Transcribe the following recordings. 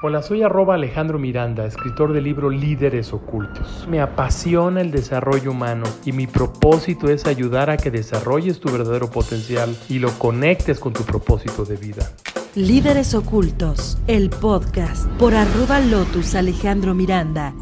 Hola, soy arroba Alejandro Miranda, escritor del libro Líderes Ocultos. Me apasiona el desarrollo humano y mi propósito es ayudar a que desarrolles tu verdadero potencial y lo conectes con tu propósito de vida. Líderes Ocultos, el podcast por arroba Lotus Alejandro Miranda.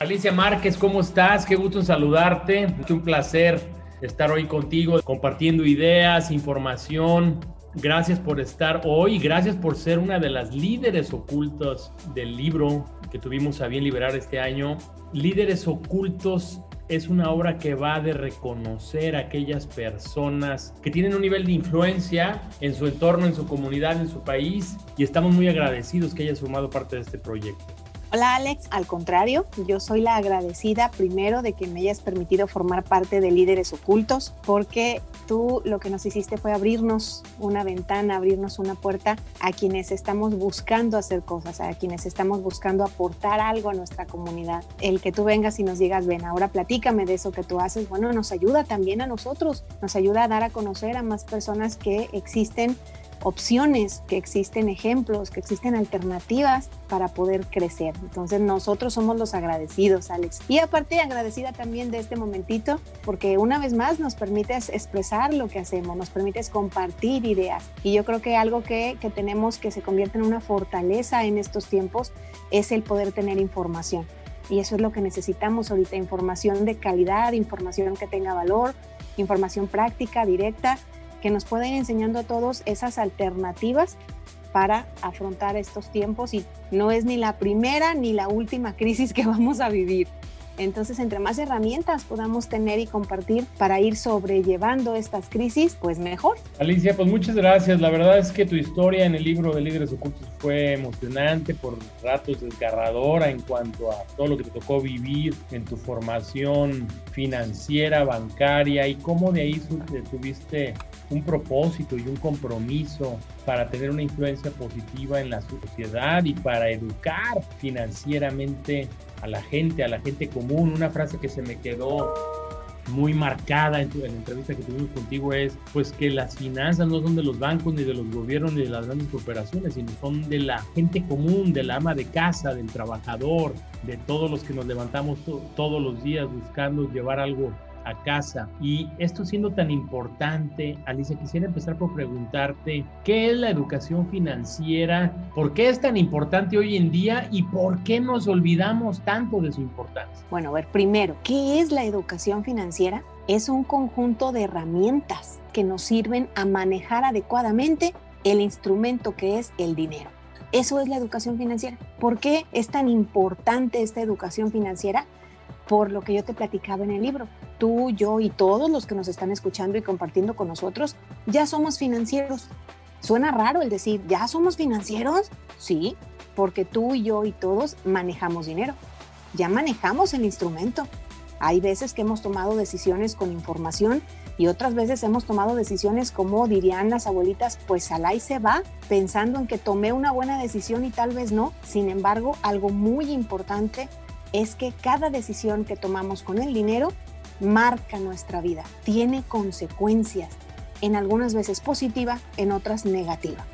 Alicia Márquez, ¿cómo estás? Qué gusto saludarte. Es un placer estar hoy contigo compartiendo ideas, información. Gracias por estar hoy, gracias por ser una de las líderes ocultos del libro que tuvimos a bien liberar este año. Líderes ocultos es una obra que va de reconocer a aquellas personas que tienen un nivel de influencia en su entorno, en su comunidad, en su país y estamos muy agradecidos que hayas formado parte de este proyecto. Hola Alex, al contrario, yo soy la agradecida primero de que me hayas permitido formar parte de Líderes Ocultos, porque tú lo que nos hiciste fue abrirnos una ventana, abrirnos una puerta a quienes estamos buscando hacer cosas, a quienes estamos buscando aportar algo a nuestra comunidad. El que tú vengas y nos digas, ven, ahora platícame de eso que tú haces, bueno, nos ayuda también a nosotros, nos ayuda a dar a conocer a más personas que existen opciones, que existen ejemplos, que existen alternativas para poder crecer. Entonces nosotros somos los agradecidos, Alex. Y aparte agradecida también de este momentito, porque una vez más nos permites expresar lo que hacemos, nos permites compartir ideas. Y yo creo que algo que, que tenemos que se convierte en una fortaleza en estos tiempos es el poder tener información. Y eso es lo que necesitamos ahorita, información de calidad, información que tenga valor, información práctica, directa que nos pueda ir enseñando a todos esas alternativas para afrontar estos tiempos y no es ni la primera ni la última crisis que vamos a vivir. Entonces, entre más herramientas podamos tener y compartir para ir sobrellevando estas crisis, pues mejor. Alicia, pues muchas gracias. La verdad es que tu historia en el libro de Líderes Ocultos fue emocionante, por ratos desgarradora en cuanto a todo lo que te tocó vivir en tu formación financiera, bancaria y cómo de ahí tuviste un propósito y un compromiso para tener una influencia positiva en la sociedad y para educar financieramente a la gente, a la gente común. Una frase que se me quedó muy marcada en, la entrevista que tuvimos contigo es pues que las finanzas no son de los bancos ni de los gobiernos ni de las grandes corporaciones, sino son de la gente común, de la ama de casa, del trabajador, de todos los que nos levantamos todos los días buscando llevar algo a casa. Y esto siendo tan importante, Alicia, quisiera empezar por preguntarte, ¿qué es la educación financiera? ¿Por qué es tan importante hoy en día y por qué nos olvidamos tanto de su importancia? Bueno, a ver, primero, ¿qué es la educación financiera? Es un conjunto de herramientas que nos sirven a manejar adecuadamente el instrumento que es el dinero. Eso es la educación financiera. ¿Por qué es tan importante esta educación financiera? Por lo que yo te platicaba en el libro. Tú, yo y todos los que nos están escuchando y compartiendo con nosotros, ya somos financieros. Suena raro el decir, ¿ya somos financieros? Sí, porque tú y yo y todos manejamos dinero. Ya manejamos el instrumento. Hay veces que hemos tomado decisiones con información y otras veces hemos tomado decisiones como dirían las abuelitas, pues al ahí se va, pensando en que tomé una buena decisión y tal vez no. Sin embargo, algo muy importante es que cada decisión que tomamos con el dinero marca nuestra vida, tiene consecuencias, en algunas veces positiva, en otras negativa.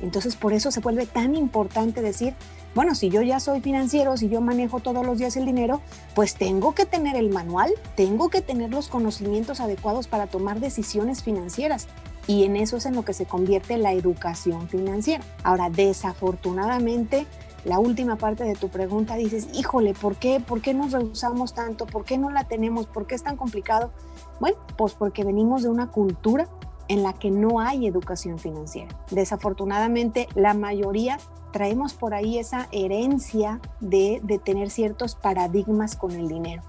Entonces por eso se vuelve tan importante decir, bueno, si yo ya soy financiero, si yo manejo todos los días el dinero, pues tengo que tener el manual, tengo que tener los conocimientos adecuados para tomar decisiones financieras. Y en eso es en lo que se convierte la educación financiera. Ahora, desafortunadamente, la última parte de tu pregunta dices, híjole, ¿por qué? ¿Por qué nos rehusamos tanto? ¿Por qué no la tenemos? ¿Por qué es tan complicado? Bueno, pues porque venimos de una cultura en la que no hay educación financiera. Desafortunadamente, la mayoría traemos por ahí esa herencia de, de tener ciertos paradigmas con el dinero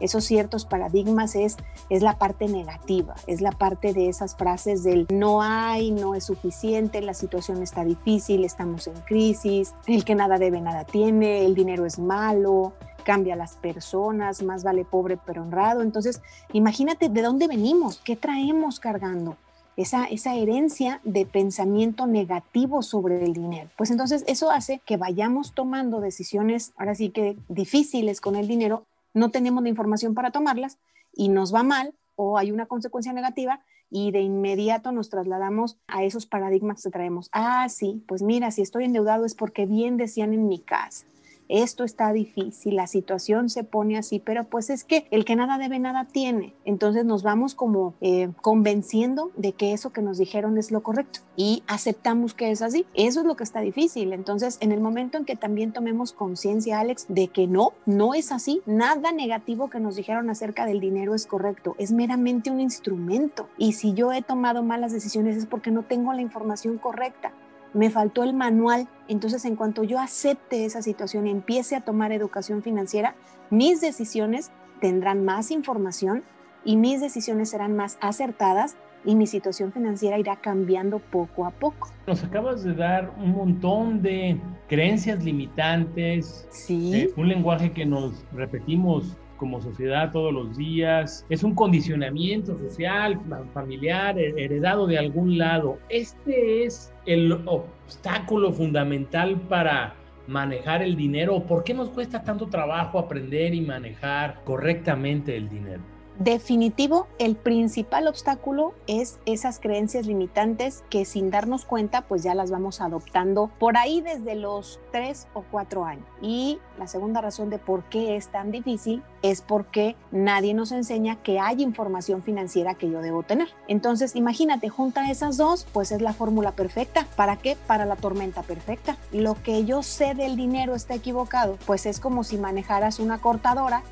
esos ciertos paradigmas es, es la parte negativa, es la parte de esas frases del no hay, no es suficiente, la situación está difícil, estamos en crisis, el que nada debe, nada tiene, el dinero es malo, cambia a las personas, más vale pobre pero honrado. Entonces, imagínate de dónde venimos, qué traemos cargando. Esa, esa, herencia de pensamiento negativo sobre el dinero. Pues entonces eso hace que vayamos tomando decisiones, ahora sí que difíciles con el dinero, no tenemos la información para tomarlas y nos va mal o hay una consecuencia negativa y de inmediato nos trasladamos a esos paradigmas que traemos. Ah, sí, pues mira, si estoy endeudado es porque bien decían en mi casa esto está difícil, la situación se pone así, pero pues es que el que nada debe, nada tiene. Entonces nos vamos como eh, convenciendo de que eso que nos dijeron es lo correcto y aceptamos que es así. Eso es lo que está difícil. Entonces, en el momento en que también tomemos conciencia, Alex, de que no, no es así, nada negativo que nos dijeron acerca del dinero es correcto, es meramente un instrumento. Y si yo he tomado malas decisiones es porque no tengo la información correcta me faltó el manual. Entonces, en cuanto yo acepte esa situación y empiece a tomar educación financiera, mis decisiones tendrán más información y mis decisiones serán más acertadas y mi situación financiera irá cambiando poco a poco. Nos acabas de dar un montón de creencias limitantes, ¿Sí? Eh, un lenguaje que nos repetimos como sociedad todos los días, es un condicionamiento social, familiar, heredado de algún lado. Este es el obstáculo fundamental para manejar el dinero. ¿Por qué nos cuesta tanto trabajo aprender y manejar correctamente el dinero? Definitivo, el principal obstáculo es esas creencias limitantes que sin darnos cuenta pues ya las vamos adoptando por ahí desde los tres o cuatro años. Y la segunda razón de por qué es tan difícil es porque nadie nos enseña que hay información financiera que yo debo tener. Entonces imagínate, junta esas dos, pues es la fórmula perfecta. ¿Para qué? Para la tormenta perfecta. Lo que yo sé del dinero está equivocado, pues es como si manejaras una cortadora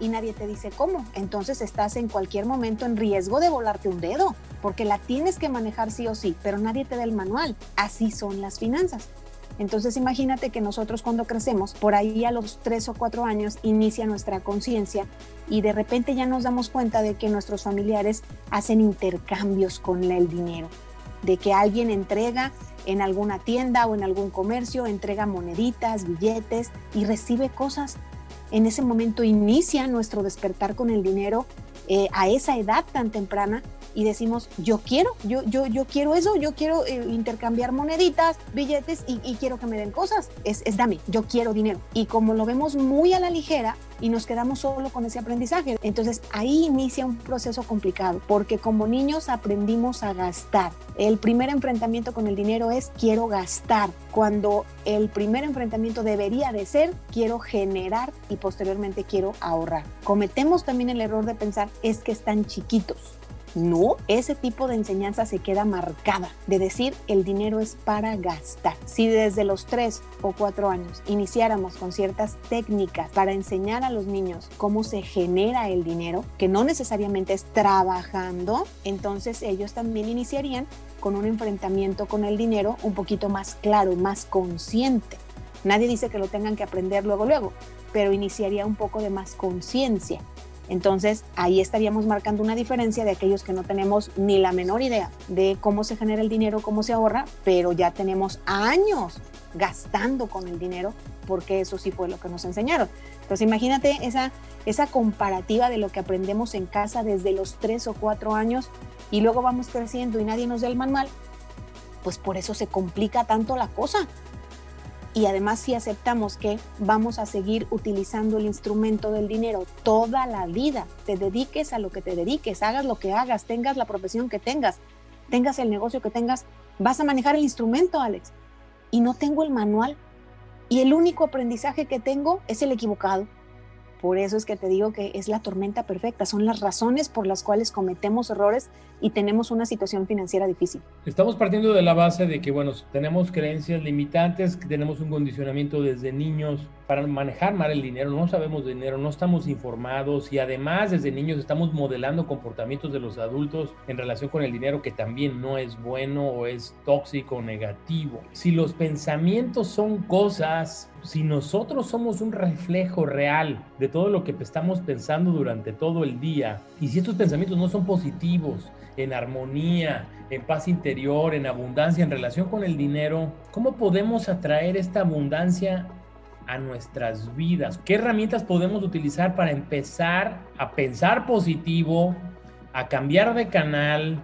y nadie te dice cómo. Entonces estás en cualquier momento en riesgo de volarte un dedo, porque la tienes que manejar sí o sí, pero nadie te da el manual. Así son las finanzas. Entonces imagínate que nosotros cuando crecemos, por ahí a los tres o cuatro años inicia nuestra conciencia y de repente ya nos damos cuenta de que nuestros familiares hacen intercambios con el dinero, de que alguien entrega en alguna tienda o en algún comercio, entrega moneditas, billetes y recibe cosas en ese momento inicia nuestro despertar con el dinero eh, a esa edad tan temprana y decimos, yo quiero, yo, yo, yo quiero eso, yo quiero eh, intercambiar moneditas, billetes y, quiero que me den cosas. Es, es dame, yo quiero dinero. Y como lo vemos muy a la ligera y nos quedamos solo con ese aprendizaje, entonces ahí inicia un proceso complicado, porque como niños aprendimos a gastar. El primer enfrentamiento con el dinero es quiero gastar, cuando el primer enfrentamiento debería de ser quiero generar y posteriormente quiero ahorrar. Cometemos también el error de pensar es que están chiquitos no, ese tipo de enseñanza se queda marcada, de decir el dinero es para gastar. Si desde los 3 o 4 años iniciáramos con ciertas técnicas para enseñar a los niños cómo se genera el dinero, que no necesariamente es trabajando, entonces ellos también iniciarían con un enfrentamiento con el dinero un poquito más claro, más consciente. Nadie dice que lo tengan que aprender luego, luego, pero iniciaría un poco de más conciencia. Entonces, ahí estaríamos marcando una diferencia de aquellos que no tenemos ni la menor idea de cómo se genera el dinero, cómo se ahorra, pero ya tenemos años gastando con el dinero, porque eso sí fue lo que nos enseñaron. Entonces, imagínate esa, esa comparativa de lo que aprendemos en casa desde los tres o cuatro años y luego vamos creciendo y nadie nos da el manual, pues por eso se complica tanto la cosa, y además si aceptamos que vamos a seguir utilizando el instrumento del dinero toda la vida, te dediques a lo que te dediques, hagas lo que hagas, tengas la profesión que tengas, tengas el negocio que tengas, vas a manejar el instrumento, Alex. Y no tengo el manual. Y el único aprendizaje que tengo es el equivocado. Por eso es que te digo que es la tormenta perfecta, son las razones por las cuales cometemos errores y tenemos una situación financiera difícil. Estamos partiendo de la base de que, bueno, tenemos creencias limitantes, tenemos un condicionamiento desde niños para manejar mal el dinero, no sabemos de dinero, no estamos informados y además desde niños estamos modelando comportamientos de los adultos en relación con el dinero que también no es bueno o es tóxico o negativo. Si los pensamientos son cosas si nosotros somos un reflejo real de todo lo que estamos pensando durante todo el día, y si estos pensamientos no son positivos, en armonía, en paz interior, en abundancia, en relación con el dinero, ¿cómo podemos atraer esta abundancia a nuestras vidas? ¿Qué herramientas podemos utilizar para empezar a pensar positivo, a cambiar de canal,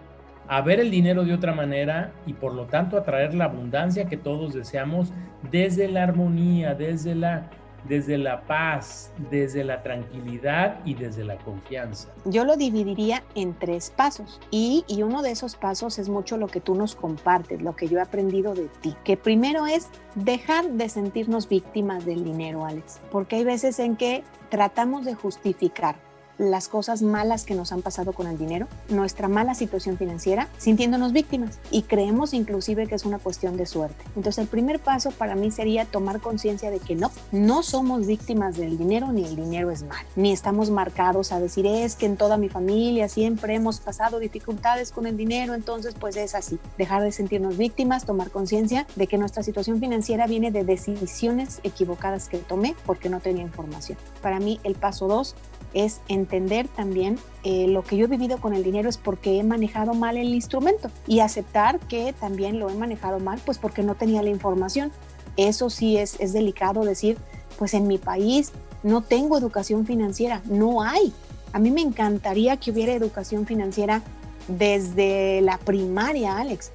a ver el dinero de otra manera y por lo tanto atraer la abundancia que todos deseamos desde la armonía, desde la desde la paz, desde la tranquilidad y desde la confianza? Yo lo dividiría en tres pasos y, y, uno de esos pasos es mucho lo que tú nos compartes, lo que yo he aprendido de ti, que primero es dejar de sentirnos víctimas del dinero, Alex, porque hay veces en que tratamos de justificar las cosas malas que nos han pasado con el dinero, nuestra mala situación financiera, sintiéndonos víctimas y creemos inclusive que es una cuestión de suerte. Entonces el primer paso para mí sería tomar conciencia de que no, no somos víctimas del dinero ni el dinero es mal, ni estamos marcados a decir es que en toda mi familia siempre hemos pasado dificultades con el dinero, entonces pues es así. Dejar de sentirnos víctimas, tomar conciencia de que nuestra situación financiera viene de decisiones equivocadas que tomé porque no tenía información. Para mí el paso dos es entender también eh, lo que yo he vivido con el dinero es porque he manejado mal el instrumento y aceptar que también lo he manejado mal, pues porque no tenía la información. Eso sí es, es delicado decir, pues en mi país no tengo educación financiera, no hay. A mí me encantaría que hubiera educación financiera desde la primaria, Alex.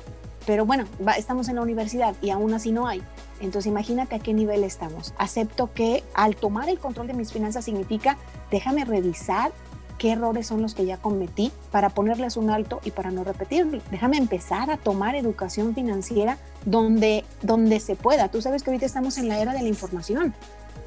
Pero bueno, estamos en la universidad y aún así no hay. Entonces imagínate a qué nivel estamos. Acepto que al tomar el control de mis finanzas significa déjame revisar qué errores son los que ya cometí para ponerles un alto y para no repetirlo. Déjame empezar a tomar educación financiera donde, donde se pueda. Tú sabes que ahorita estamos en la era de la información.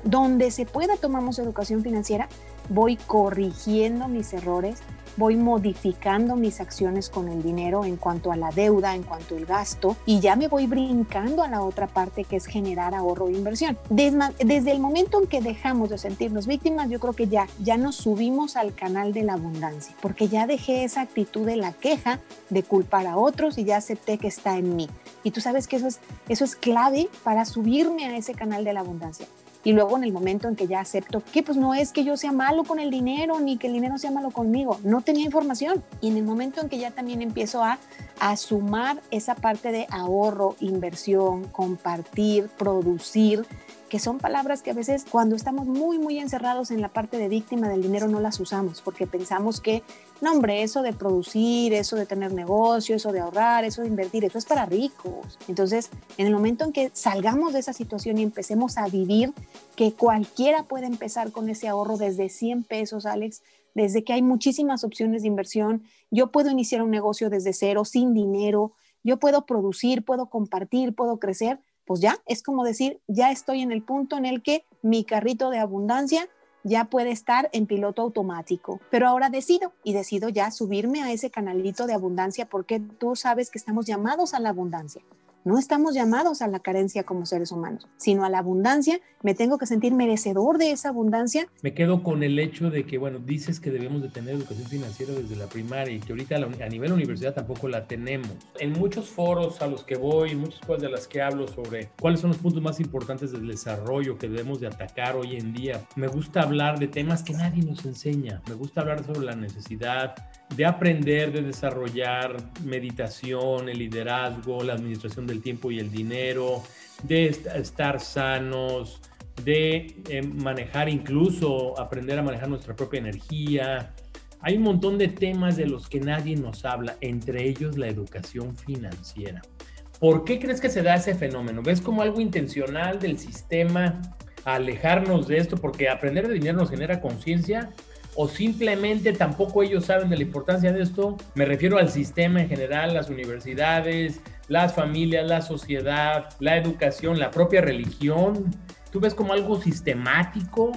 Donde se pueda tomamos educación financiera, voy corrigiendo mis errores, voy modificando mis acciones con el dinero en cuanto a la deuda, en cuanto al gasto, y ya me voy brincando a la otra parte que es generar ahorro e inversión. Desde, el momento en que dejamos de sentirnos víctimas, yo creo que ya, ya nos subimos al canal de la abundancia, porque ya dejé esa actitud de la queja, de culpar a otros y ya acepté que está en mí. Y tú sabes que eso es, eso es clave para subirme a ese canal de la abundancia. Y luego en el momento en que ya acepto que pues no es que yo sea malo con el dinero ni que el dinero sea malo conmigo, no tenía información. Y en el momento en que ya también empiezo a, a sumar esa parte de ahorro, inversión, compartir, producir, que son palabras que a veces cuando estamos muy, muy encerrados en la parte de víctima del dinero no las usamos porque pensamos que, no hombre, eso de producir, eso de tener negocio, eso de ahorrar, eso de invertir, eso es para ricos. Entonces, en el momento en que salgamos de esa situación y empecemos a vivir, que cualquiera puede empezar con ese ahorro desde 100 pesos, Alex, desde que hay muchísimas opciones de inversión, yo puedo iniciar un negocio desde cero, sin dinero, yo puedo producir, puedo compartir, puedo crecer pues ya es como decir, ya estoy en el punto en el que mi carrito de abundancia ya puede estar en piloto automático. Pero ahora decido y decido ya subirme a ese canalito de abundancia porque tú sabes que estamos llamados a la abundancia. No estamos llamados a la carencia como seres humanos, sino a la abundancia. Me tengo que sentir merecedor de esa abundancia. Me quedo con el hecho de que, bueno, dices que debemos de tener educación financiera desde la primaria y que ahorita a nivel universidad tampoco la tenemos. En muchos foros a los que voy, muchas cosas de las que hablo sobre cuáles son los puntos más importantes del desarrollo que debemos de atacar hoy en día, me gusta hablar de temas que nadie nos enseña. Me gusta hablar sobre la necesidad de aprender, de desarrollar meditación, el liderazgo, la administración del tiempo y el dinero, de estar sanos, de eh, manejar incluso, aprender a manejar nuestra propia energía. Hay un montón de temas de los que nadie nos habla, entre ellos la educación financiera. ¿Por qué crees que se da ese fenómeno? ¿Ves como algo intencional del sistema alejarnos de esto? Porque aprender de dinero nos genera conciencia o simplemente tampoco ellos saben de la importancia de esto. Me refiero al sistema en general, las universidades, las familias, la sociedad, la educación, la propia religión. ¿Tú ves como algo sistemático,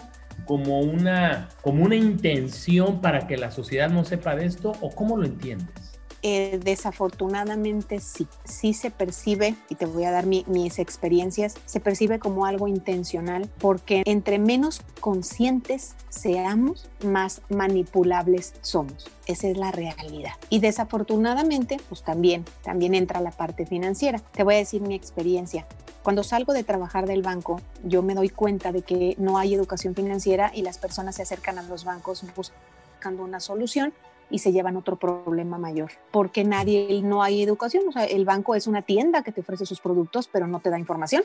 como una, como una intención para que la sociedad no sepa de esto o cómo lo entiendes? Eh, desafortunadamente sí, sí se percibe, y te voy a dar mis experiencias, se percibe como algo intencional, porque entre menos conscientes seamos, más manipulables somos. Esa es la realidad. Y desafortunadamente, pues también, también entra la parte financiera. Te voy a decir mi experiencia. Cuando salgo de trabajar del banco, yo me doy cuenta de que no hay educación financiera y las personas se acercan a los bancos buscando una solución y se llevan otro problema mayor, porque nadie, no hay educación, o sea, el banco es una tienda que te ofrece sus productos, pero no te da información.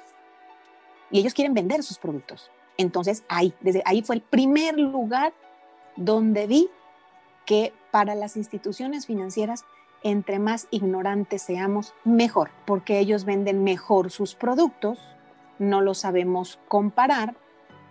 Y ellos quieren vender sus productos. Entonces, ahí, desde ahí fue el primer lugar donde vi que para las instituciones financieras, entre más ignorantes seamos, mejor, porque ellos venden mejor sus productos, no los sabemos comparar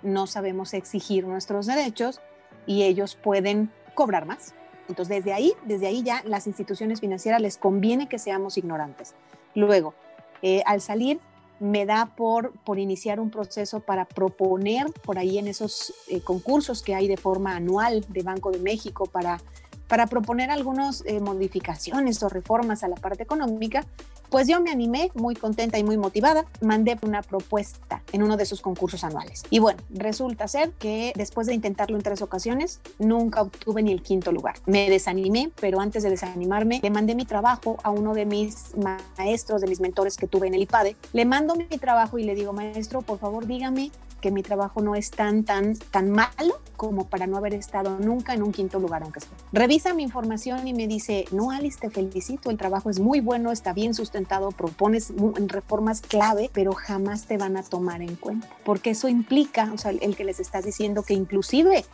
no sabemos exigir nuestros derechos y ellos pueden cobrar más. Entonces, desde ahí, desde ahí ya las instituciones financieras les conviene que seamos ignorantes. Luego, eh, al salir, me da por, por iniciar un proceso para proponer por ahí en esos eh, concursos que hay de forma anual de Banco de México para, para proponer algunas eh, modificaciones o reformas a la parte económica, pues yo me animé, muy contenta y muy motivada, mandé una propuesta en uno de sus concursos anuales. Y bueno, resulta ser que después de intentarlo en tres ocasiones, nunca obtuve ni el quinto lugar. Me desanimé, pero antes de desanimarme, le mandé mi trabajo a uno de mis maestros, de mis mentores que tuve en el IPADE. Le mando mi trabajo y le digo, maestro, por favor, dígame que mi trabajo no es tan, tan, tan malo como para no haber estado nunca en un quinto lugar, aunque sea. Revisa mi información y me dice, no, Alice, te felicito, el trabajo es muy bueno, está bien sustentado, propones reformas clave, pero jamás te van a tomar en cuenta, porque eso implica, o sea, el que les estás diciendo que inclusive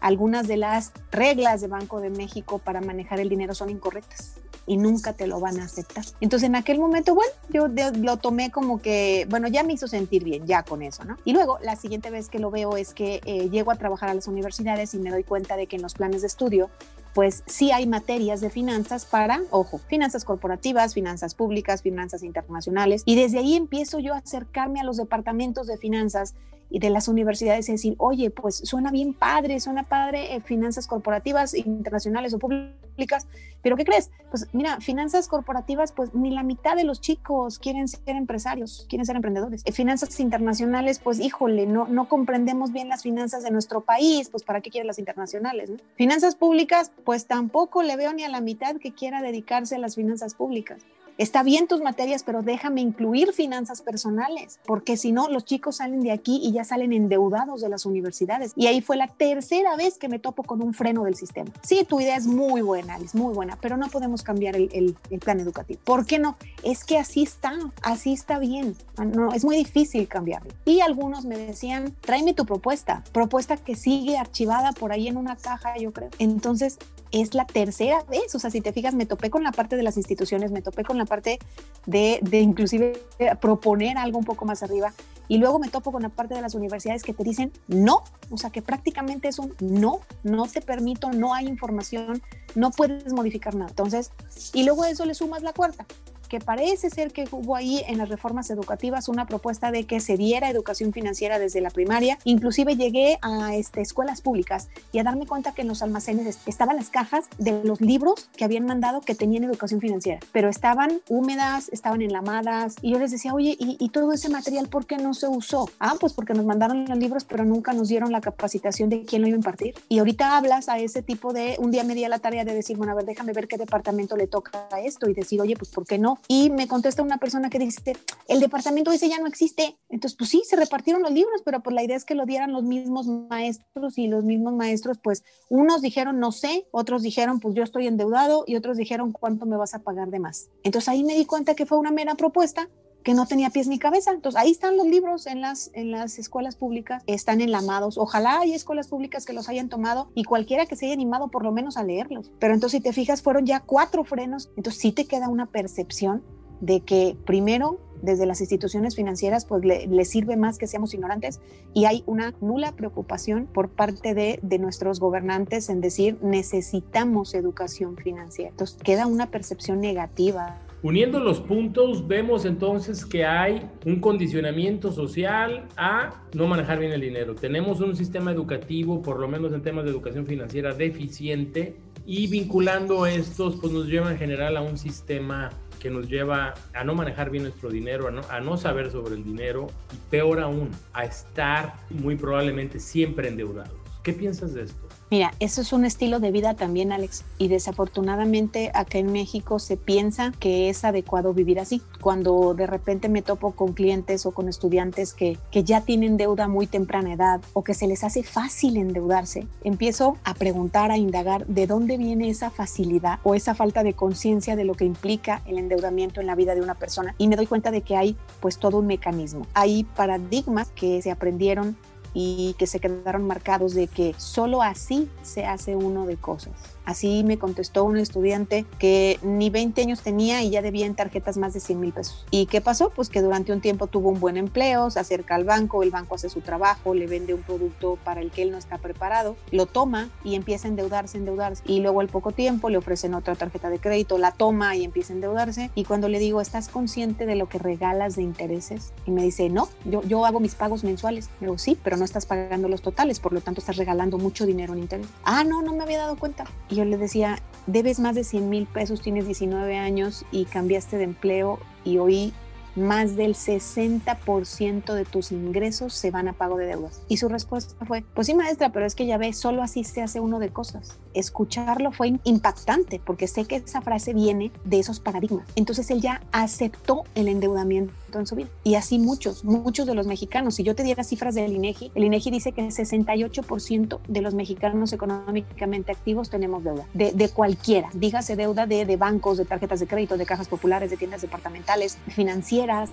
algunas de las reglas de Banco de México para manejar el dinero son incorrectas y nunca te lo van a aceptar. Entonces en aquel momento, bueno, yo lo tomé como que, bueno, ya me hizo sentir bien, ya con eso, ¿no? Y luego la siguiente vez que lo veo es que eh, llego a trabajar a las universidades y me doy cuenta de que en los planes de estudio pues sí hay materias de finanzas para, ojo, finanzas corporativas, finanzas públicas, finanzas internacionales. Y desde ahí empiezo yo a acercarme a los departamentos de finanzas y de las universidades y decir, oye, pues suena bien padre, suena padre eh, finanzas corporativas, internacionales o públicas, pero ¿qué crees? Pues mira, finanzas corporativas, pues ni la mitad de los chicos quieren ser empresarios, quieren ser emprendedores. Eh, finanzas internacionales, pues híjole, no, no comprendemos bien las finanzas de nuestro país, pues ¿para qué quieren las internacionales? Finanzas públicas, pues tampoco le veo ni a la mitad que quiera dedicarse a las finanzas públicas está bien tus materias, pero déjame incluir finanzas personales, porque si no, los chicos salen de aquí y ya salen endeudados de las universidades. Y ahí fue la tercera vez que me topo con un freno del sistema. Sí, tu idea es muy buena, Alice, muy buena, pero no podemos cambiar el, plan educativo. ¿Por qué no? Es que así está, así está bien. No, es muy difícil cambiarlo. Y algunos me decían, tráeme tu propuesta, propuesta que sigue archivada por ahí en una caja, yo creo. Entonces, es la tercera vez. O sea, si te fijas, me topé con la parte de las instituciones, me topé con la parte de, de inclusive proponer algo un poco más arriba. Y luego me topo con la parte de las universidades que te dicen no, o sea, que prácticamente es un no, no te permito, no hay información, no puedes modificar nada. Entonces, y luego a eso le sumas la cuarta, que parece ser que hubo ahí en las reformas educativas una propuesta de que se diera educación financiera desde la primaria. Inclusive llegué a este, escuelas públicas y a darme cuenta que en los almacenes estaban las cajas de los libros que habían mandado que tenían educación financiera, pero estaban húmedas, estaban enlamadas y yo les decía, oye, ¿y, y todo ese material por qué no se usó? Ah, pues porque nos mandaron los libros, pero nunca nos dieron la capacitación de quién lo iba a impartir. Y ahorita hablas a ese tipo de, un día me di la tarea de decir, bueno, a ver, déjame ver qué departamento le toca a esto y decir, oye, pues ¿por qué no? Y me contesta una persona que dice, el departamento ese ya no existe. Entonces, pues sí, se repartieron los libros, pero pues la idea es que lo dieran los mismos maestros y los mismos maestros, pues unos dijeron no sé, otros dijeron pues yo estoy endeudado y otros dijeron cuánto me vas a pagar de más. Entonces ahí me di cuenta que fue una mera propuesta que no tenía pies ni cabeza. Entonces, ahí están los libros en las, en las escuelas públicas, están enlamados. Ojalá hay escuelas públicas que los hayan tomado y cualquiera que se haya animado por lo menos a leerlos. Pero entonces, si te fijas, fueron ya cuatro frenos. Entonces, sí te queda una percepción de que primero desde las instituciones financieras pues le, sirve más que seamos ignorantes y hay una nula preocupación por parte de, de, nuestros gobernantes en decir necesitamos educación financiera. Entonces queda una percepción negativa. Uniendo los puntos, vemos entonces que hay un condicionamiento social a no manejar bien el dinero. Tenemos un sistema educativo, por lo menos en temas de educación financiera, deficiente y vinculando estos pues nos lleva en general a un sistema que nos lleva a no manejar bien nuestro dinero, a no, saber sobre el dinero y peor aún, a estar muy probablemente siempre endeudados. ¿Qué piensas de esto? Mira, eso es un estilo de vida también, Alex, y desafortunadamente acá en México se piensa que es adecuado vivir así. Cuando de repente me topo con clientes o con estudiantes que, que ya tienen deuda muy temprana edad o que se les hace fácil endeudarse, empiezo a preguntar, a indagar de dónde viene esa facilidad o esa falta de conciencia de lo que implica el endeudamiento en la vida de una persona y me doy cuenta de que hay pues todo un mecanismo. Hay paradigmas que se aprendieron y que se quedaron marcados de que solo así se hace uno de cosas Así me contestó un estudiante que ni 20 años tenía y ya debía en tarjetas más de 100 mil pesos. ¿Y qué pasó? Pues que durante un tiempo tuvo un buen empleo, se acerca al banco, el banco hace su trabajo, le vende un producto para el que él no está preparado, lo toma y empieza a endeudarse, endeudarse. Y luego al poco tiempo le ofrecen otra tarjeta de crédito, la toma y empieza a endeudarse. Y cuando le digo, ¿estás consciente de lo que regalas de intereses? Y me dice, no, yo, yo hago mis pagos mensuales. Le digo, sí, pero no estás pagando los totales, por lo tanto estás regalando mucho dinero en interés. Ah, no, no me había dado cuenta. Y yo le decía, debes más de 100 mil pesos, tienes 19 años y cambiaste de empleo y hoy más del 60% de tus ingresos se van a pago de deudas. Y su respuesta fue, pues sí maestra, pero es que ya ve, solo así se hace uno de cosas. Escucharlo fue impactante porque sé que esa frase viene de esos paradigmas. Entonces él ya aceptó el endeudamiento en su vida. Y así muchos, muchos de los mexicanos. Si yo te diera cifras del INEGI, el INEGI dice que el 68% de los mexicanos económicamente activos tenemos deuda, de, de cualquiera. Dígase deuda de, de bancos, de tarjetas de crédito, de cajas populares, de tiendas departamentales, financieras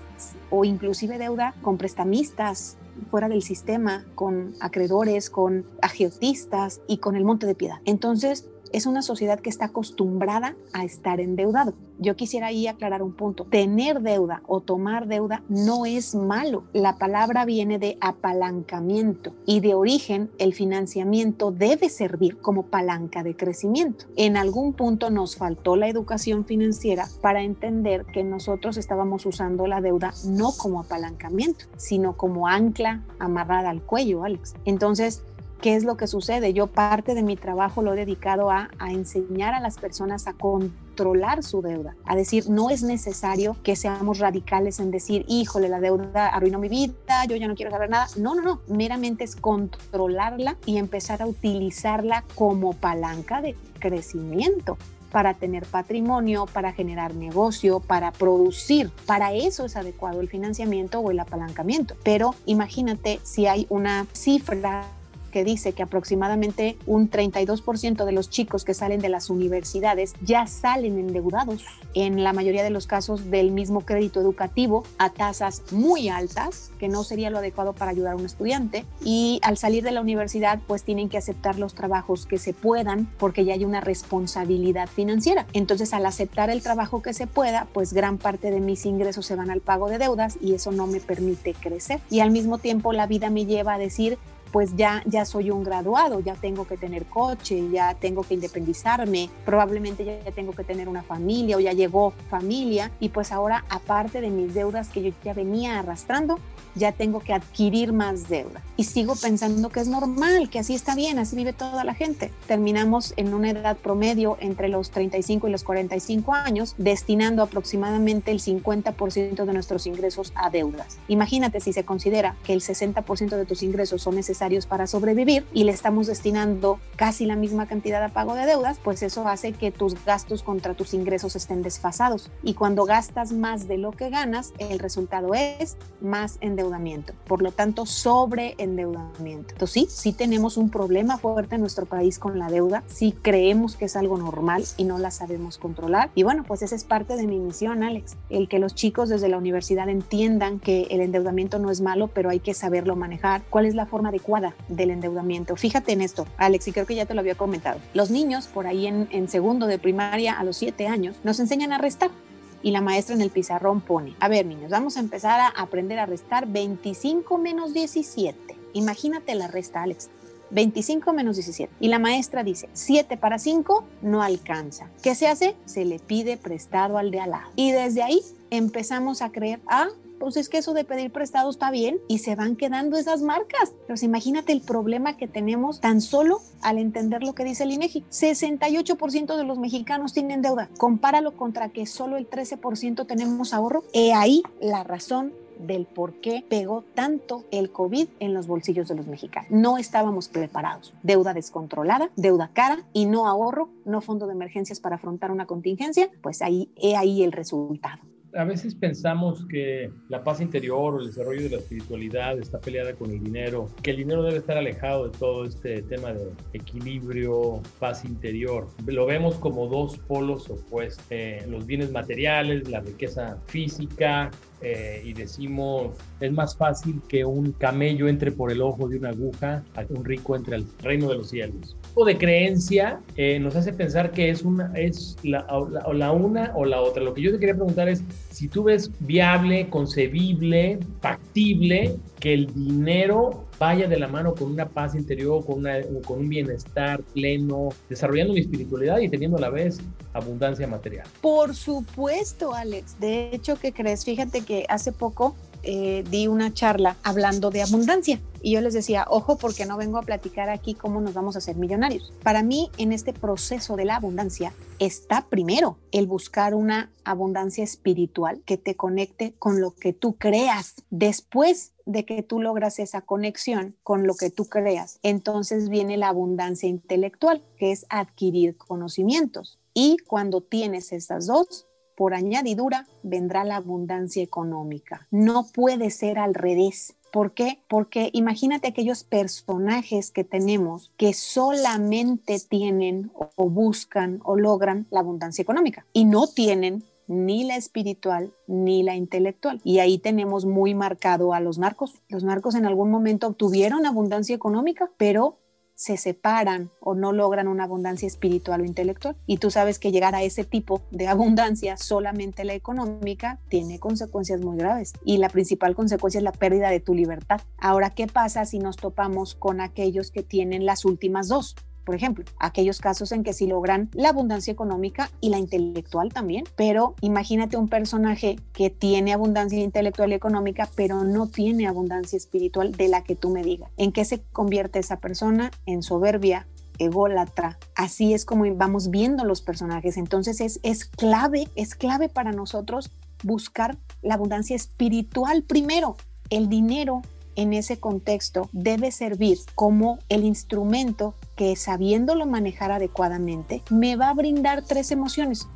o inclusive deuda con prestamistas fuera del sistema, con acreedores, con agiotistas y con el monte de piedad. Entonces, es una sociedad que está acostumbrada a estar endeudado. Yo quisiera ahí aclarar un punto. Tener deuda o tomar deuda no es malo. La palabra viene de apalancamiento y de origen el financiamiento debe servir como palanca de crecimiento. En algún punto nos faltó la educación financiera para entender que nosotros estábamos usando la deuda no como apalancamiento, sino como ancla amarrada al cuello, Alex. Entonces, ¿Qué es lo que sucede? Yo parte de mi trabajo lo he dedicado a, enseñar a las personas a controlar su deuda, a decir, no es necesario que seamos radicales en decir, híjole, la deuda arruinó mi vida, yo ya no quiero saber nada. No, no, no, meramente es controlarla y empezar a utilizarla como palanca de crecimiento para tener patrimonio, para generar negocio, para producir. Para eso es adecuado el financiamiento o el apalancamiento. Pero imagínate si hay una cifra que dice que aproximadamente un 32% de los chicos que salen de las universidades ya salen endeudados, en la mayoría de los casos del mismo crédito educativo, a tasas muy altas, que no sería lo adecuado para ayudar a un estudiante, y al salir de la universidad pues tienen que aceptar los trabajos que se puedan porque ya hay una responsabilidad financiera. Entonces al aceptar el trabajo que se pueda, pues gran parte de mis ingresos se van al pago de deudas y eso no me permite crecer. Y al mismo tiempo la vida me lleva a decir, pues ya, ya soy un graduado, ya tengo que tener coche, ya tengo que independizarme, probablemente ya tengo que tener una familia o ya llegó familia. Y pues ahora aparte de mis deudas que yo ya venía arrastrando, ya tengo que adquirir más deuda. Y sigo pensando que es normal, que así está bien, así vive toda la gente. Terminamos en una edad promedio entre los 35 y los 45 años, destinando aproximadamente el 50% de nuestros ingresos a deudas. Imagínate si se considera que el 60% de tus ingresos son necesarios para sobrevivir y le estamos destinando casi la misma cantidad a pago de deudas, pues eso hace que tus gastos contra tus ingresos estén desfasados. Y cuando gastas más de lo que ganas, el resultado es más endeudamiento por lo tanto, sobre endeudamiento. Entonces, sí, sí tenemos un problema fuerte en nuestro país con la deuda, sí creemos que es algo normal y no la sabemos controlar. Y bueno, pues esa es parte de mi misión, Alex, el que los chicos desde la universidad entiendan que el endeudamiento no es malo, pero hay que saberlo manejar. ¿Cuál es la forma adecuada del endeudamiento? Fíjate en esto, Alex, y creo que ya te lo había comentado. Los niños, por ahí en, en segundo de primaria a los siete años, nos enseñan a restar y la maestra en el pizarrón pone, a ver niños, vamos a empezar a aprender a restar 25 menos 17. Imagínate la resta, Alex. 25 menos 17. Y la maestra dice, 7 para 5 no alcanza. ¿Qué se hace? Se le pide prestado al de al lado. Y desde ahí empezamos a creer, ah, pues es que eso de pedir prestado está bien y se van quedando esas marcas. Pero imagínate el problema que tenemos tan solo al entender lo que dice el INEGI. 68% de los mexicanos tienen deuda. Compáralo contra que solo el 13% tenemos ahorro. He ahí la razón del por qué pegó tanto el COVID en los bolsillos de los mexicanos. No estábamos preparados. Deuda descontrolada, deuda cara y no ahorro, no fondo de emergencias para afrontar una contingencia, pues ahí he ahí el resultado. A veces pensamos que la paz interior o el desarrollo de la espiritualidad está peleada con el dinero, que el dinero debe estar alejado de todo este tema de equilibrio, paz interior. Lo vemos como dos polos opuestos, eh, los bienes materiales, la riqueza física, eh, y decimos es más fácil que un camello entre por el ojo de una aguja a que un rico entre al reino de los cielos. O de creencia eh, nos hace pensar que es una es la, la una o la otra. Lo que yo te quería preguntar es si tú ves viable, concebible, factible que el dinero vaya de la mano con una paz interior, con, una, con un bienestar pleno, desarrollando mi espiritualidad y teniendo a la vez abundancia material. Por supuesto, Alex. De hecho, ¿qué crees? Fíjate que hace poco eh, di una charla hablando de abundancia y yo les decía, ojo porque no vengo a platicar aquí cómo nos vamos a hacer millonarios. Para mí, en este proceso de la abundancia, está primero el buscar una abundancia espiritual que te conecte con lo que tú creas. Después de que tú logras esa conexión con lo que tú creas, entonces viene la abundancia intelectual, que es adquirir conocimientos. Y cuando tienes esas dos, por añadidura vendrá la abundancia económica. No puede ser al revés. ¿Por qué? Porque imagínate aquellos personajes que tenemos que solamente tienen o buscan o logran la abundancia económica y no tienen ni la espiritual ni la intelectual. Y ahí tenemos muy marcado a los narcos. Los narcos en algún momento obtuvieron abundancia económica, pero se separan o no logran una abundancia espiritual o intelectual. Y tú sabes que llegar a ese tipo de abundancia, solamente la económica, tiene consecuencias muy graves. Y la principal consecuencia es la pérdida de tu libertad. Ahora, ¿qué pasa si nos topamos con aquellos que tienen las últimas dos? Por ejemplo, aquellos casos en que sí logran la abundancia económica y la intelectual también, pero imagínate un personaje que tiene abundancia intelectual y económica, pero no tiene abundancia espiritual de la que tú me digas. ¿En qué se convierte esa persona? En soberbia, ególatra. Así es como vamos viendo los personajes. Entonces es, es clave, es clave para nosotros buscar la abundancia espiritual primero. El dinero en ese contexto debe servir como el instrumento que sabiéndolo manejar adecuadamente me va a brindar tres emociones,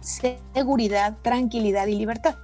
seguridad, tranquilidad y libertad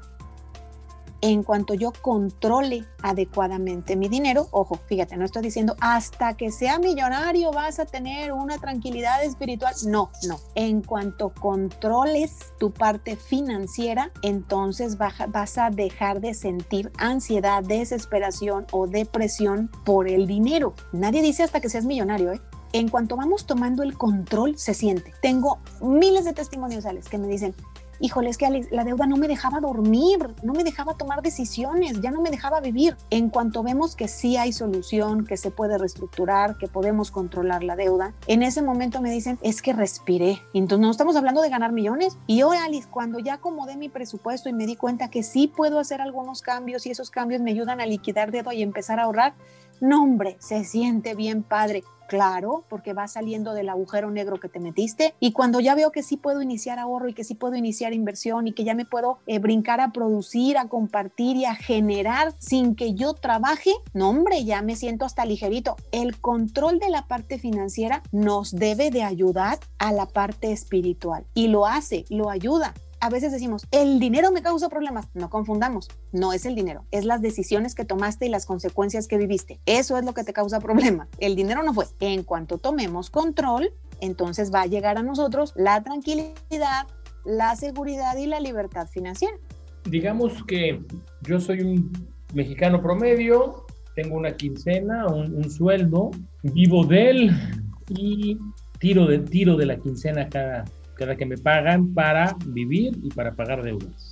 en cuanto yo controle adecuadamente mi dinero, ojo, fíjate, no estoy diciendo hasta que sea millonario vas a tener una tranquilidad espiritual. No, no. En cuanto controles tu parte financiera, entonces vas a dejar de sentir ansiedad, desesperación o depresión por el dinero. Nadie dice hasta que seas millonario, ¿eh? En cuanto vamos tomando el control, se siente. Tengo miles de testimonios, Alex, que me dicen, híjole, es que la deuda no me dejaba dormir, no me dejaba tomar decisiones, ya no me dejaba vivir. En cuanto vemos que sí hay solución, que se puede reestructurar, que podemos controlar la deuda, en ese momento me dicen, es que respiré. Entonces no estamos hablando de ganar millones. Y hoy, Alice, cuando ya acomodé mi presupuesto y me di cuenta que sí puedo hacer algunos cambios y esos cambios me ayudan a liquidar deuda y empezar a ahorrar, no, hombre, se siente bien padre. Claro, porque va saliendo del agujero negro que te metiste y cuando ya veo que sí puedo iniciar ahorro y que sí puedo iniciar inversión y que ya me puedo eh, brincar a producir, a compartir y a generar sin que yo trabaje, no hombre, ya me siento hasta ligerito. El control de la parte financiera nos debe de ayudar a la parte espiritual y lo hace, lo ayuda a veces decimos, el dinero me causa problemas. No confundamos, no es el dinero, es las decisiones que tomaste y las consecuencias que viviste. Eso es lo que te causa problema. El dinero no fue. En cuanto tomemos control, entonces va a llegar a nosotros la tranquilidad, la seguridad y la libertad financiera. Digamos que yo soy un mexicano promedio, tengo una quincena, un, sueldo, vivo de él y tiro de, tiro de la quincena cada, cada que me pagan para vivir y para pagar deudas.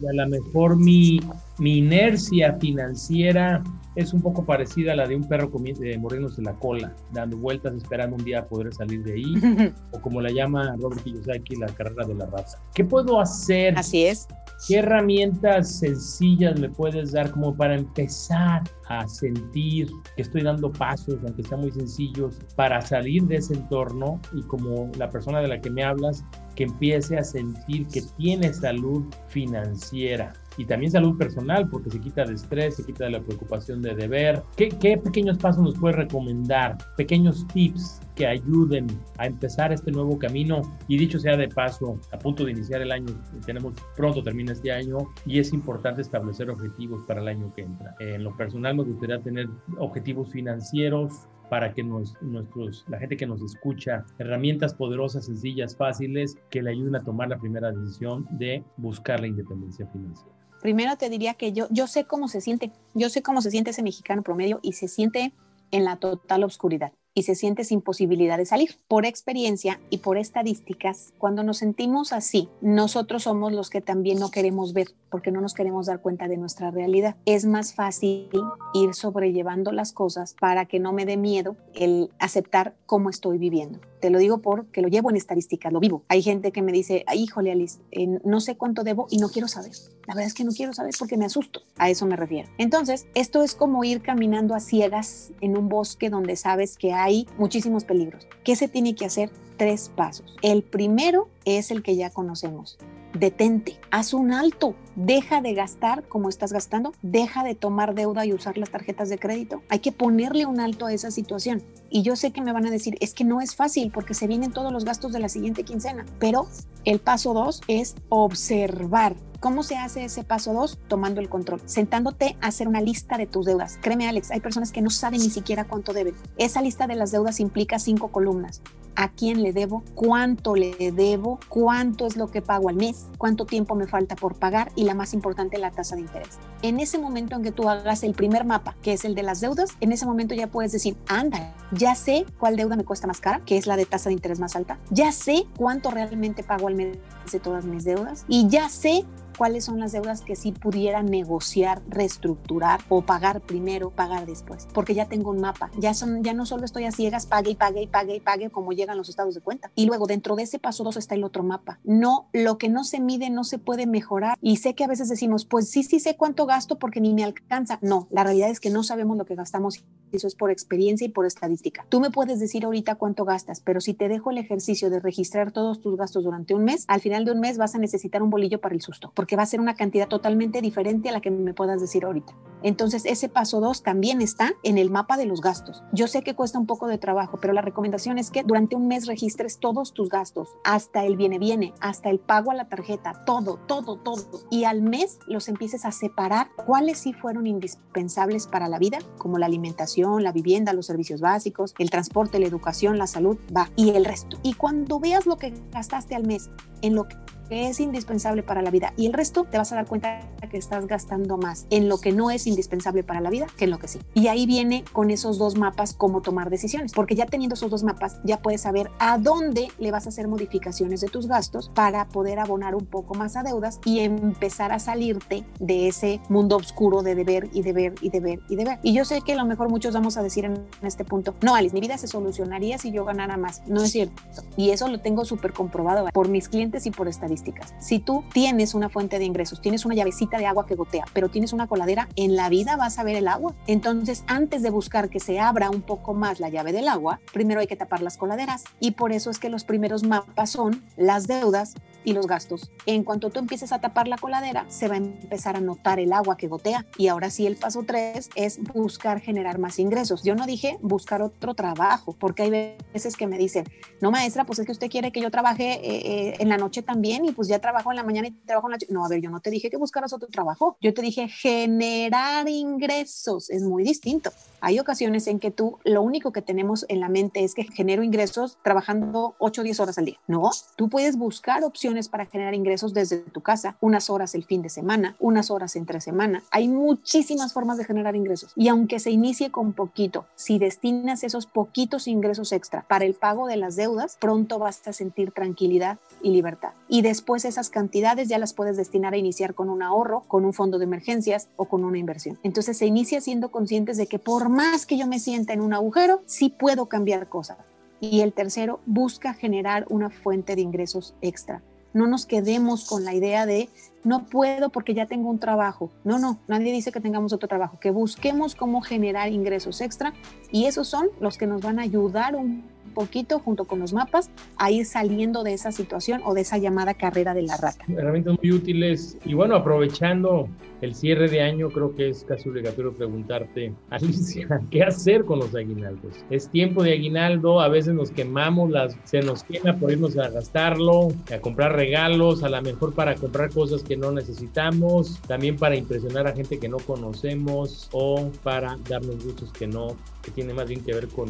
Y a lo mejor mi, mi, inercia financiera es un poco parecida a la de un perro eh, mordiéndose la cola, dando vueltas esperando un día poder salir de ahí, o como la llama Robert Kiyosaki, la carrera de la raza. ¿Qué puedo hacer? Así es. ¿Qué herramientas sencillas me puedes dar como para empezar a sentir que estoy dando pasos, aunque sean muy sencillos, para salir de ese entorno y como la persona de la que me hablas, que empiece a sentir que tiene salud financiera? y también salud personal, porque se quita de estrés, se quita de la preocupación de deber. ¿Qué, qué pequeños pasos nos puedes recomendar? Pequeños tips que ayuden a empezar este nuevo camino. Y dicho sea de paso, a punto de iniciar el año, tenemos pronto termina este año y es importante establecer objetivos para el año que entra. En lo personal me gustaría tener objetivos financieros para que nuestros, la gente que nos escucha, herramientas poderosas, sencillas, fáciles, que le ayuden a tomar la primera decisión de buscar la independencia financiera. Primero te diría que yo, yo sé cómo se siente, yo sé cómo se siente ese mexicano promedio y se siente en la total oscuridad y se siente sin posibilidad de salir. Por experiencia y por estadísticas, cuando nos sentimos así, nosotros somos los que también no queremos ver porque no nos queremos dar cuenta de nuestra realidad. Es más fácil ir sobrellevando las cosas para que no me dé miedo el aceptar cómo estoy viviendo. Te lo digo porque lo llevo en estadísticas, lo vivo. Hay gente que me dice, híjole Alice, no sé cuánto debo y no quiero saber. La verdad es que no quiero saber porque me asusto. A eso me refiero. Entonces, esto es como ir caminando a ciegas en un bosque donde sabes que hay muchísimos peligros. ¿Qué se tiene que hacer? Tres pasos. El primero es el que ya conocemos detente, haz un alto, deja de gastar como estás gastando, deja de tomar deuda y usar las tarjetas de crédito. Hay que ponerle un alto a esa situación. Y yo sé que me van a decir, es que no es fácil porque se vienen todos los gastos de la siguiente quincena, pero el paso dos es observar. ¿Cómo se hace ese paso dos? Tomando el control, sentándote a hacer una lista de tus deudas. Créeme, Alex, hay personas que no saben ni siquiera cuánto deben. Esa lista de las deudas implica cinco columnas a quién le debo, cuánto le debo, cuánto es lo que pago al mes, cuánto tiempo me falta por pagar y la más importante, la tasa de interés. En ese momento en que tú hagas el primer mapa, que es el de las deudas, en ese momento ya puedes decir, anda, ya sé cuál deuda me cuesta más cara, que es la de tasa de interés más alta, ya sé cuánto realmente pago al mes de todas mis deudas y ya sé cuáles son las deudas que sí pudiera negociar, reestructurar o pagar primero, pagar después, porque ya tengo un mapa, ya, son, ya no solo estoy a ciegas, pague y pague y pague y pague como llegan los estados de cuenta. Y luego dentro de ese paso 2 está el otro mapa. No, lo que no se mide no se puede mejorar. Y sé que a veces decimos, pues sí, sí sé cuánto gasto porque ni me alcanza. No, la realidad es que no sabemos lo que gastamos. Eso es por experiencia y por estadística. Tú me puedes decir ahorita cuánto gastas, pero si te dejo el ejercicio de registrar todos tus gastos durante un mes, al final de un mes vas a necesitar un bolillo para el susto, porque que va a ser una cantidad totalmente diferente a la que me puedas decir ahorita. Entonces, ese paso 2 también está en el mapa de los gastos. Yo sé que cuesta un poco de trabajo, pero la recomendación es que durante un mes registres todos tus gastos, hasta el viene viene, hasta el pago a la tarjeta, todo, todo, todo. Y al mes los empieces a separar cuáles sí fueron indispensables para la vida, como la alimentación, la vivienda, los servicios básicos, el transporte, la educación, la salud, va, y el resto. Y cuando veas lo que gastaste al mes en lo que que es indispensable para la vida y el resto te vas a dar cuenta que estás gastando más en lo que no es indispensable para la vida que en lo que sí. Y ahí viene con esos dos mapas cómo tomar decisiones, porque ya teniendo esos dos mapas ya puedes saber a dónde le vas a hacer modificaciones de tus gastos para poder abonar un poco más a deudas y empezar a salirte de ese mundo oscuro de deber y deber y deber y deber. Y yo sé que a lo mejor muchos vamos a decir en este punto, no, Alice, mi vida se solucionaría si yo ganara más. No es cierto. Y eso lo tengo súper comprobado por mis clientes y por estadísticas si tú tienes una fuente de ingresos, tienes una llavecita de agua que gotea, pero tienes una coladera, en la vida vas a ver el agua. Entonces, antes de buscar que se abra un poco más la llave del agua, primero hay que tapar las coladeras. Y por eso es que los primeros mapas son las deudas y los gastos. En cuanto tú empieces a tapar la coladera, se va a empezar a notar el agua que gotea. Y ahora sí, el paso tres es buscar generar más ingresos. Yo no dije buscar otro trabajo, porque hay veces que me dicen, no maestra, pues es que usted quiere que yo trabaje eh, eh, en la noche también y pues ya trabajo en la mañana y trabajo en la noche. No, a ver, yo no te dije que buscaras otro trabajo. Yo te dije generar ingresos. Es muy distinto. Hay ocasiones en que tú lo único que tenemos en la mente es que genero ingresos trabajando 8 o 10 horas al día. No, tú puedes buscar opciones para generar ingresos desde tu casa, unas horas el fin de semana, unas horas entre semana. Hay muchísimas formas de generar ingresos. Y aunque se inicie con poquito, si destinas esos poquitos ingresos extra para el pago de las deudas, pronto vas a sentir tranquilidad y libertad. Y después esas cantidades ya las puedes destinar a iniciar con un ahorro, con un fondo de emergencias o con una inversión. Entonces se inicia siendo conscientes de que por más que yo me sienta en un agujero, sí puedo cambiar cosas. Y el tercero, busca generar una fuente de ingresos extra. No nos quedemos con la idea de no puedo porque ya tengo un trabajo. No, no, nadie dice que tengamos otro trabajo, que busquemos cómo generar ingresos extra y esos son los que nos van a ayudar un poquito junto con los mapas a ir saliendo de esa situación o de esa llamada carrera de la rata. Herramientas muy útiles y bueno, aprovechando el cierre de año, creo que es casi obligatorio preguntarte, Alicia, ¿qué hacer con los aguinaldos? Es tiempo de aguinaldo, a veces nos quemamos, las, se nos quema por irnos a gastarlo, a comprar regalos, a lo mejor para comprar cosas que no necesitamos, también para impresionar a gente que no conocemos o para darnos gustos que no, que tiene más bien que ver con,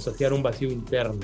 saciar un vacío interno.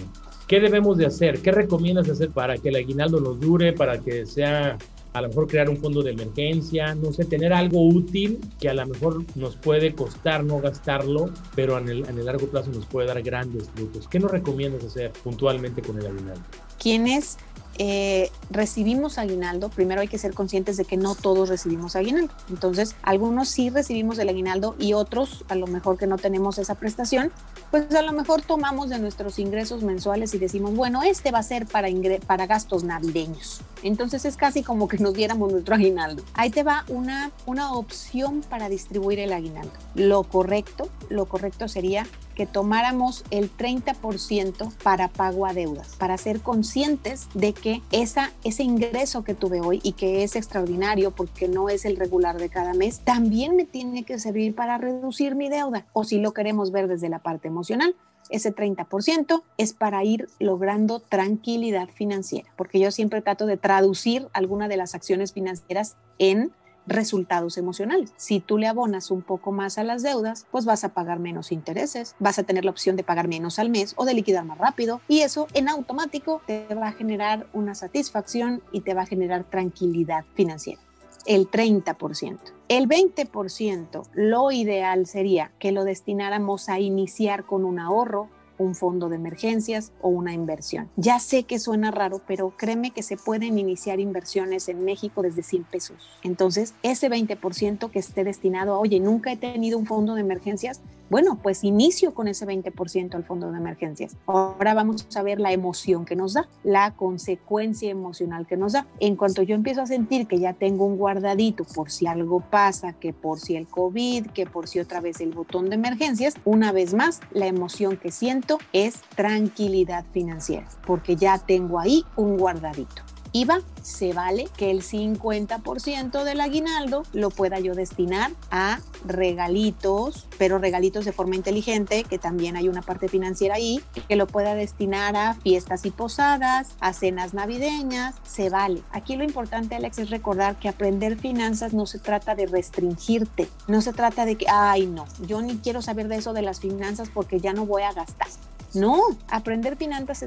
¿Qué debemos de hacer? ¿Qué recomiendas hacer para que el aguinaldo nos dure, para que sea a lo mejor crear un fondo de emergencia, no sé, tener algo útil que a lo mejor nos puede costar no gastarlo, pero en el, en el largo plazo nos puede dar grandes frutos. ¿Qué nos recomiendas hacer puntualmente con el aguinaldo? ¿Quiénes eh, recibimos aguinaldo, primero hay que ser conscientes de que no todos recibimos aguinaldo. Entonces, algunos sí recibimos el aguinaldo y otros, a lo mejor que no tenemos esa prestación, pues a lo mejor tomamos de nuestros ingresos mensuales y decimos, bueno, este va a ser para, para gastos navideños. Entonces es casi como que nos diéramos nuestro aguinaldo. Ahí te va una, una opción para distribuir el aguinaldo. Lo correcto, lo correcto sería que tomáramos el 30% para pago a deudas, para ser conscientes de que esa, ese ingreso que tuve hoy y que es extraordinario porque no es el regular de cada mes, también me tiene que servir para reducir mi deuda. O si lo queremos ver desde la parte emocional, ese 30% es para ir logrando tranquilidad financiera, porque yo siempre trato de traducir alguna de las acciones financieras en resultados emocionales. Si tú le abonas un poco más a las deudas, pues vas a pagar menos intereses, vas a tener la opción de pagar menos al mes o de liquidar más rápido y eso en automático te va a generar una satisfacción y te va a generar tranquilidad financiera. El 30%. El 20%, lo ideal sería que lo destináramos a iniciar con un ahorro un fondo de emergencias o una inversión. Ya sé que suena raro, pero créeme que se pueden iniciar inversiones en México desde 100 pesos. Entonces, ese 20% que esté destinado a, oye, nunca he tenido un fondo de emergencias, bueno, pues inicio con ese 20% al fondo de emergencias. Ahora vamos a ver la emoción que nos da, la consecuencia emocional que nos da. En cuanto yo empiezo a sentir que ya tengo un guardadito por si algo pasa, que por si el COVID, que por si otra vez el botón de emergencias, una vez más, la emoción que siento es tranquilidad financiera, porque ya tengo ahí un guardadito. IVA, se vale que el 50% del aguinaldo lo pueda yo destinar a regalitos, pero regalitos de forma inteligente, que también hay una parte financiera ahí, que lo pueda destinar a fiestas y posadas, a cenas navideñas, se vale. Aquí lo importante, Alex, es recordar que aprender finanzas no se trata de restringirte, no se trata de que, ay, no, yo ni quiero saber de eso de las finanzas porque ya no voy a gastar. No, aprender finanzas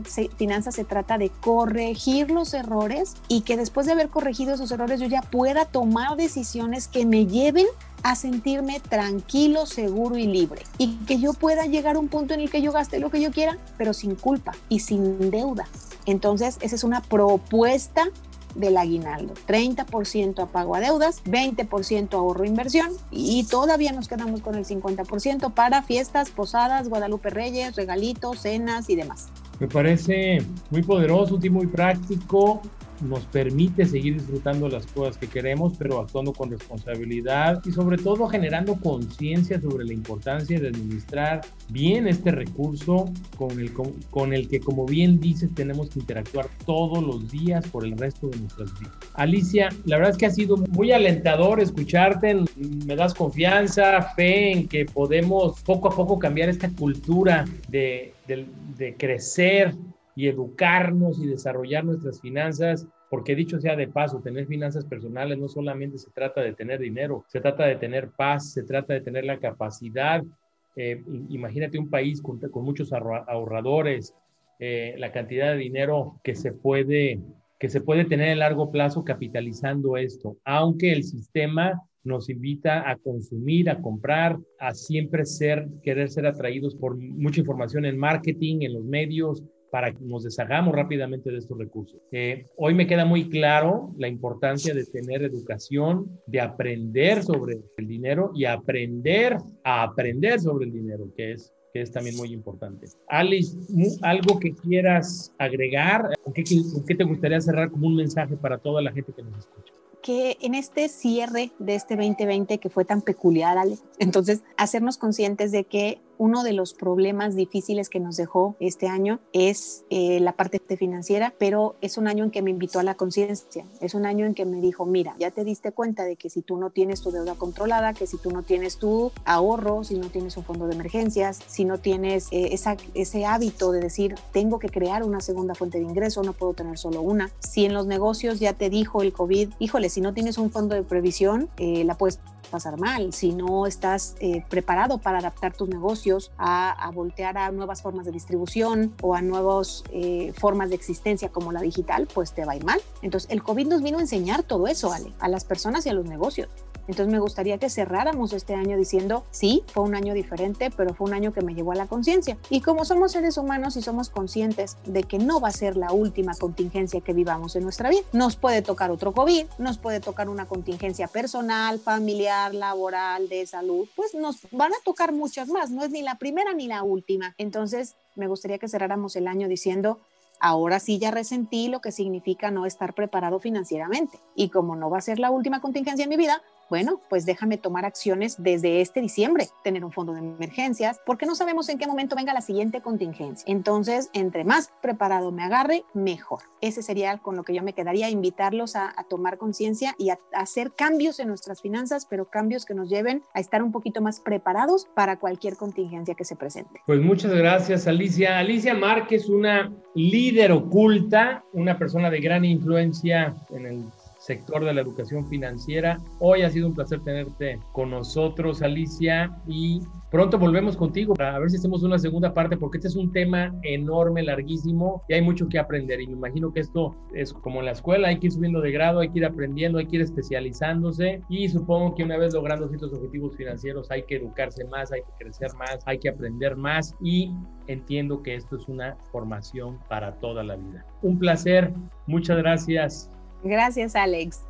se, trata de corregir los errores y que después de haber corregido esos errores yo ya pueda tomar decisiones que me lleven a sentirme tranquilo, seguro y libre. Y que yo pueda llegar a un punto en el que yo gaste lo que yo quiera, pero sin culpa y sin deuda. Entonces, esa es una propuesta del aguinaldo. 30% a pago a deudas, 20% ahorro inversión y todavía nos quedamos con el 50% para fiestas, posadas, Guadalupe Reyes, regalitos, cenas y demás. Me parece muy poderoso y muy práctico nos permite seguir disfrutando las cosas que queremos, pero actuando con responsabilidad y sobre todo generando conciencia sobre la importancia de administrar bien este recurso con el, con, el que, como bien dices, tenemos que interactuar todos los días por el resto de nuestras vidas. Alicia, la verdad es que ha sido muy alentador escucharte, me das confianza, fe en que podemos poco a poco cambiar esta cultura de, de, de crecer y educarnos y desarrollar nuestras finanzas, porque dicho sea de paso, tener finanzas personales no solamente se trata de tener dinero, se trata de tener paz, se trata de tener la capacidad. Eh, imagínate un país con, muchos ahorradores, eh, la cantidad de dinero que se puede que se puede tener a largo plazo capitalizando esto, aunque el sistema nos invita a consumir, a comprar, a siempre ser, querer ser atraídos por mucha información en marketing, en los medios, para que nos deshagamos rápidamente de estos recursos. Eh, hoy me queda muy claro la importancia de tener educación, de aprender sobre el dinero y aprender a aprender sobre el dinero, que es que es también muy importante. Alice, ¿algo que quieras agregar? ¿O qué, qué te gustaría cerrar como un mensaje para toda la gente que nos escucha? que en este cierre de este 2020 que fue tan peculiar, Ale, entonces hacernos conscientes de que uno de los problemas difíciles que nos dejó este año es eh, la parte financiera, pero es un año en que me invitó a la conciencia, es un año en que me dijo, mira, ya te diste cuenta de que si tú no tienes tu deuda controlada, que si tú no tienes tu ahorro, si no tienes un fondo de emergencias, si no tienes eh, ese hábito de decir, tengo que crear una segunda fuente de ingreso, no puedo tener solo una, si en los negocios ya te dijo el COVID, híjole, si no tienes un fondo de previsión, eh, la puedes pasar mal, si no estás eh, preparado para adaptar tus negocios a, voltear a nuevas formas de distribución o a nuevas eh, formas de existencia como la digital, pues te va a ir mal. Entonces, el COVID nos vino a enseñar todo eso, Ale, a las personas y a los negocios. Entonces me gustaría que cerráramos este año diciendo, sí, fue un año diferente, pero fue un año que me llevó a la conciencia. Y como somos seres humanos y somos conscientes de que no va a ser la última contingencia que vivamos en nuestra vida, nos puede tocar otro COVID, nos puede tocar una contingencia personal, familiar, laboral, de salud, pues nos van a tocar muchas más, no es ni la primera ni la última. Entonces me gustaría que cerráramos el año diciendo, ahora sí ya resentí lo que significa no estar preparado financieramente. Y como no va a ser la última contingencia en mi vida, bueno, pues déjame tomar acciones desde este diciembre, tener un fondo de emergencias, porque no sabemos en qué momento venga la siguiente contingencia. Entonces, entre más preparado me agarre, mejor. Ese sería con lo que yo me quedaría, invitarlos a, tomar conciencia y a, hacer cambios en nuestras finanzas, pero cambios que nos lleven a estar un poquito más preparados para cualquier contingencia que se presente. Pues muchas gracias, Alicia. Alicia Márquez, una líder oculta, una persona de gran influencia en el sector de la educación financiera. Hoy ha sido un placer tenerte con nosotros, Alicia, y pronto volvemos contigo para ver si hacemos una segunda parte, porque este es un tema enorme, larguísimo, y hay mucho que aprender. Y me imagino que esto es como en la escuela, hay que ir subiendo de grado, hay que ir aprendiendo, hay que ir especializándose, y supongo que una vez logrando ciertos objetivos financieros hay que educarse más, hay que crecer más, hay que aprender más, y entiendo que esto es una formación para toda la vida. Un placer, muchas gracias. Gracias, Alex.